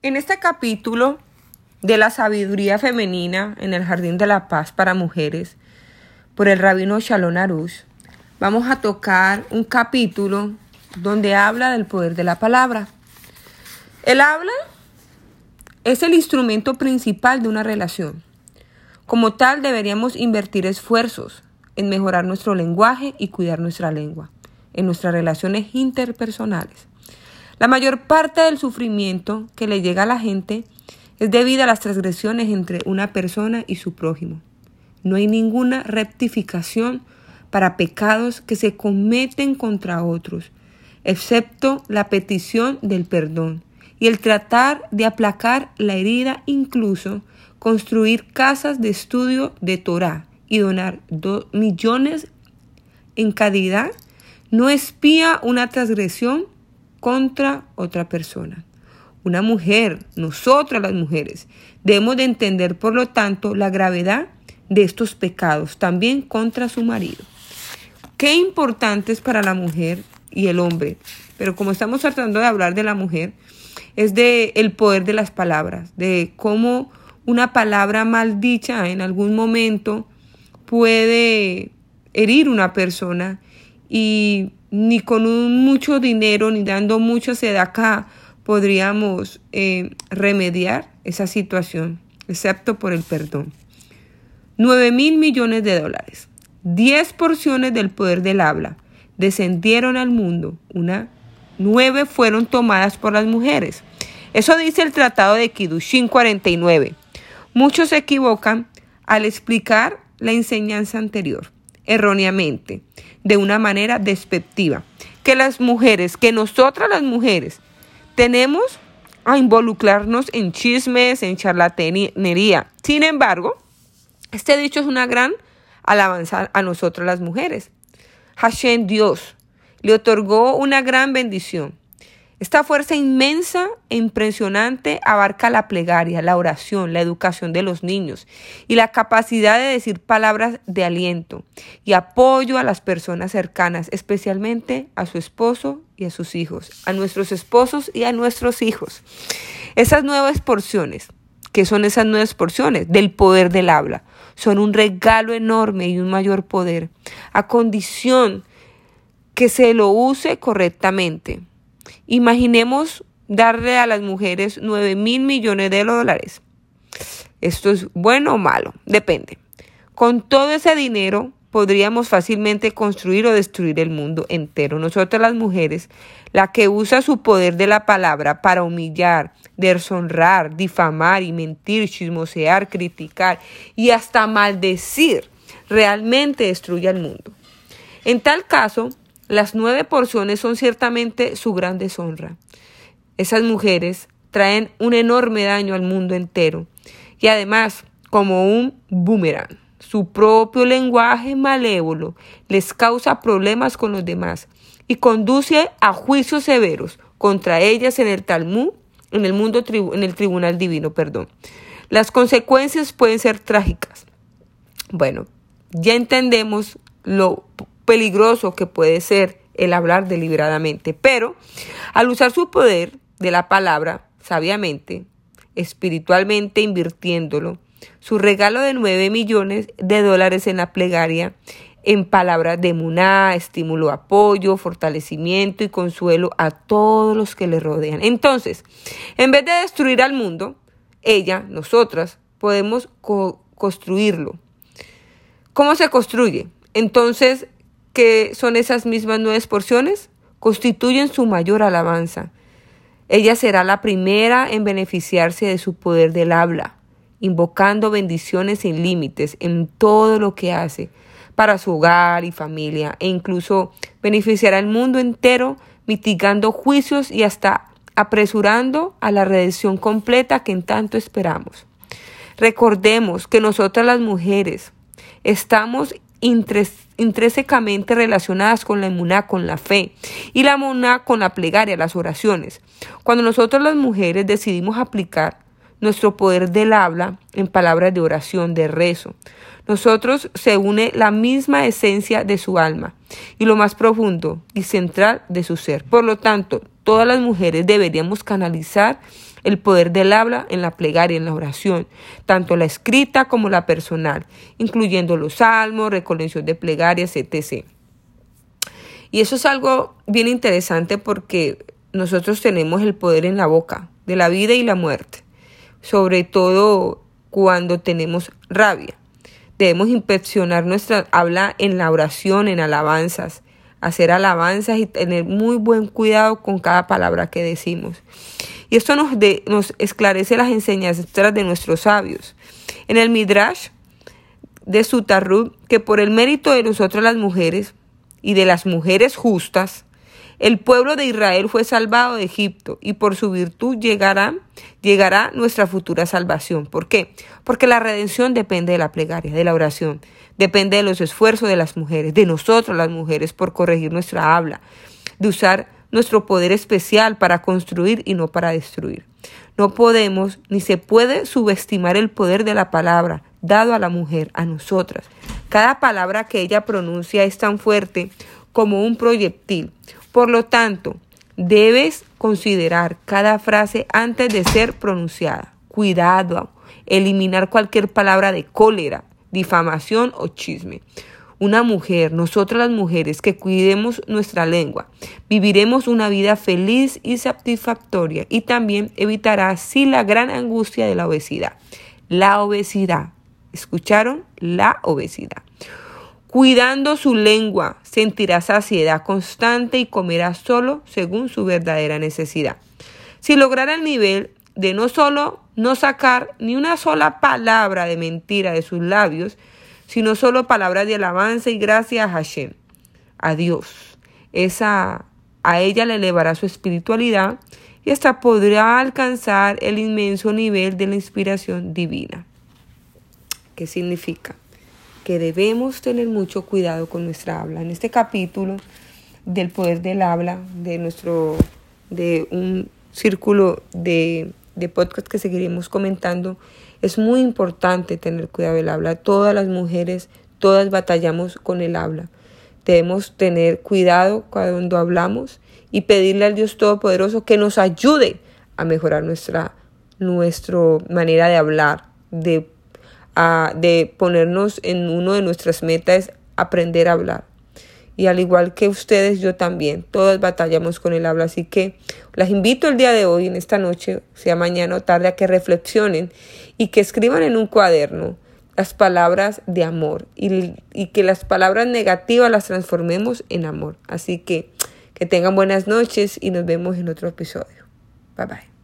En este capítulo de la sabiduría femenina en el Jardín de la Paz para mujeres, por el rabino Shalom Arush, vamos a tocar un capítulo donde habla del poder de la palabra. El habla es el instrumento principal de una relación. Como tal, deberíamos invertir esfuerzos en mejorar nuestro lenguaje y cuidar nuestra lengua en nuestras relaciones interpersonales. La mayor parte del sufrimiento que le llega a la gente es debido a las transgresiones entre una persona y su prójimo. No hay ninguna rectificación para pecados que se cometen contra otros, excepto la petición del perdón y el tratar de aplacar la herida, incluso construir casas de estudio de Torah y donar dos millones en caridad, no espía una transgresión contra otra persona. Una mujer, nosotras las mujeres, debemos de entender, por lo tanto, la gravedad de estos pecados, también contra su marido. Qué importante es para la mujer y el hombre, pero como estamos tratando de hablar de la mujer, es de el poder de las palabras, de cómo una palabra mal dicha en algún momento puede herir una persona y ni con un mucho dinero ni dando mucho acá podríamos eh, remediar esa situación, excepto por el perdón. 9 mil millones de dólares, 10 porciones del poder del habla descendieron al mundo, una, nueve fueron tomadas por las mujeres. Eso dice el Tratado de Kidushin 49. Muchos se equivocan al explicar la enseñanza anterior erróneamente, de una manera despectiva. Que las mujeres, que nosotras las mujeres, tenemos a involucrarnos en chismes, en charlatanería. Sin embargo, este dicho es una gran alabanza a nosotras las mujeres. Hashem Dios le otorgó una gran bendición. Esta fuerza inmensa e impresionante abarca la plegaria, la oración, la educación de los niños y la capacidad de decir palabras de aliento y apoyo a las personas cercanas, especialmente a su esposo y a sus hijos, a nuestros esposos y a nuestros hijos. Esas nuevas porciones, que son esas nuevas porciones del poder del habla, son un regalo enorme y un mayor poder, a condición que se lo use correctamente. Imaginemos darle a las mujeres 9 mil millones de dólares. ¿Esto es bueno o malo? Depende. Con todo ese dinero podríamos fácilmente construir o destruir el mundo entero. Nosotras las mujeres, la que usa su poder de la palabra para humillar, deshonrar, difamar y mentir, chismosear, criticar y hasta maldecir, realmente destruye al mundo. En tal caso, las nueve porciones son ciertamente su gran deshonra. Esas mujeres traen un enorme daño al mundo entero y además, como un boomerang, su propio lenguaje malévolo les causa problemas con los demás y conduce a juicios severos contra ellas en el Talmud, en el mundo en el tribunal divino, perdón. Las consecuencias pueden ser trágicas. Bueno, ya entendemos lo peligroso que puede ser el hablar deliberadamente. Pero al usar su poder de la palabra sabiamente, espiritualmente invirtiéndolo, su regalo de 9 millones de dólares en la plegaria, en palabras de muná, estímulo, apoyo, fortalecimiento y consuelo a todos los que le rodean. Entonces, en vez de destruir al mundo, ella, nosotras, podemos construirlo. ¿Cómo se construye? Entonces, que son esas mismas nueve porciones, constituyen su mayor alabanza. Ella será la primera en beneficiarse de su poder del habla, invocando bendiciones sin límites en todo lo que hace para su hogar y familia, e incluso beneficiará al mundo entero, mitigando juicios y hasta apresurando a la redención completa que en tanto esperamos. Recordemos que nosotras las mujeres estamos intrínsecamente relacionadas con la emuná, con la fe, y la emuná con la plegaria, las oraciones. Cuando nosotros las mujeres decidimos aplicar nuestro poder del habla en palabras de oración, de rezo, nosotros se une la misma esencia de su alma y lo más profundo y central de su ser. Por lo tanto, todas las mujeres deberíamos canalizar el poder del habla en la plegaria, en la oración, tanto la escrita como la personal, incluyendo los salmos, recolección de plegarias, etc. Y eso es algo bien interesante porque nosotros tenemos el poder en la boca, de la vida y la muerte, sobre todo cuando tenemos rabia. Debemos inspeccionar nuestra habla en la oración, en alabanzas, hacer alabanzas y tener muy buen cuidado con cada palabra que decimos. Y esto nos, nos esclarece las enseñanzas de nuestros sabios. En el Midrash de Sutarrub, que por el mérito de nosotros las mujeres y de las mujeres justas, el pueblo de Israel fue salvado de Egipto y por su virtud llegará, llegará nuestra futura salvación. ¿Por qué? Porque la redención depende de la plegaria, de la oración, depende de los esfuerzos de las mujeres, de nosotros las mujeres por corregir nuestra habla, de usar nuestro poder especial para construir y no para destruir. No podemos ni se puede subestimar el poder de la palabra dado a la mujer, a nosotras. Cada palabra que ella pronuncia es tan fuerte como un proyectil. Por lo tanto, debes considerar cada frase antes de ser pronunciada. Cuidado, eliminar cualquier palabra de cólera, difamación o chisme una mujer, nosotras las mujeres que cuidemos nuestra lengua, viviremos una vida feliz y satisfactoria y también evitará así la gran angustia de la obesidad. La obesidad. ¿Escucharon? La obesidad. Cuidando su lengua, sentirá saciedad constante y comerá solo según su verdadera necesidad. Si lograra el nivel de no solo no sacar ni una sola palabra de mentira de sus labios, sino solo palabras de alabanza y gracias a Hashem, a Dios. Esa, a ella le elevará su espiritualidad y hasta podrá alcanzar el inmenso nivel de la inspiración divina. ¿Qué significa? Que debemos tener mucho cuidado con nuestra habla. En este capítulo del poder del habla, de nuestro, de un círculo de, de podcast que seguiremos comentando, es muy importante tener cuidado del habla. Todas las mujeres, todas batallamos con el habla. Debemos tener cuidado cuando hablamos y pedirle al Dios Todopoderoso que nos ayude a mejorar nuestra, nuestra manera de hablar, de, de ponernos en uno de nuestras metas, aprender a hablar. Y al igual que ustedes, yo también, todas batallamos con el habla. Así que las invito el día de hoy, en esta noche, sea mañana o tarde, a que reflexionen y que escriban en un cuaderno las palabras de amor y, y que las palabras negativas las transformemos en amor. Así que que tengan buenas noches y nos vemos en otro episodio. Bye bye.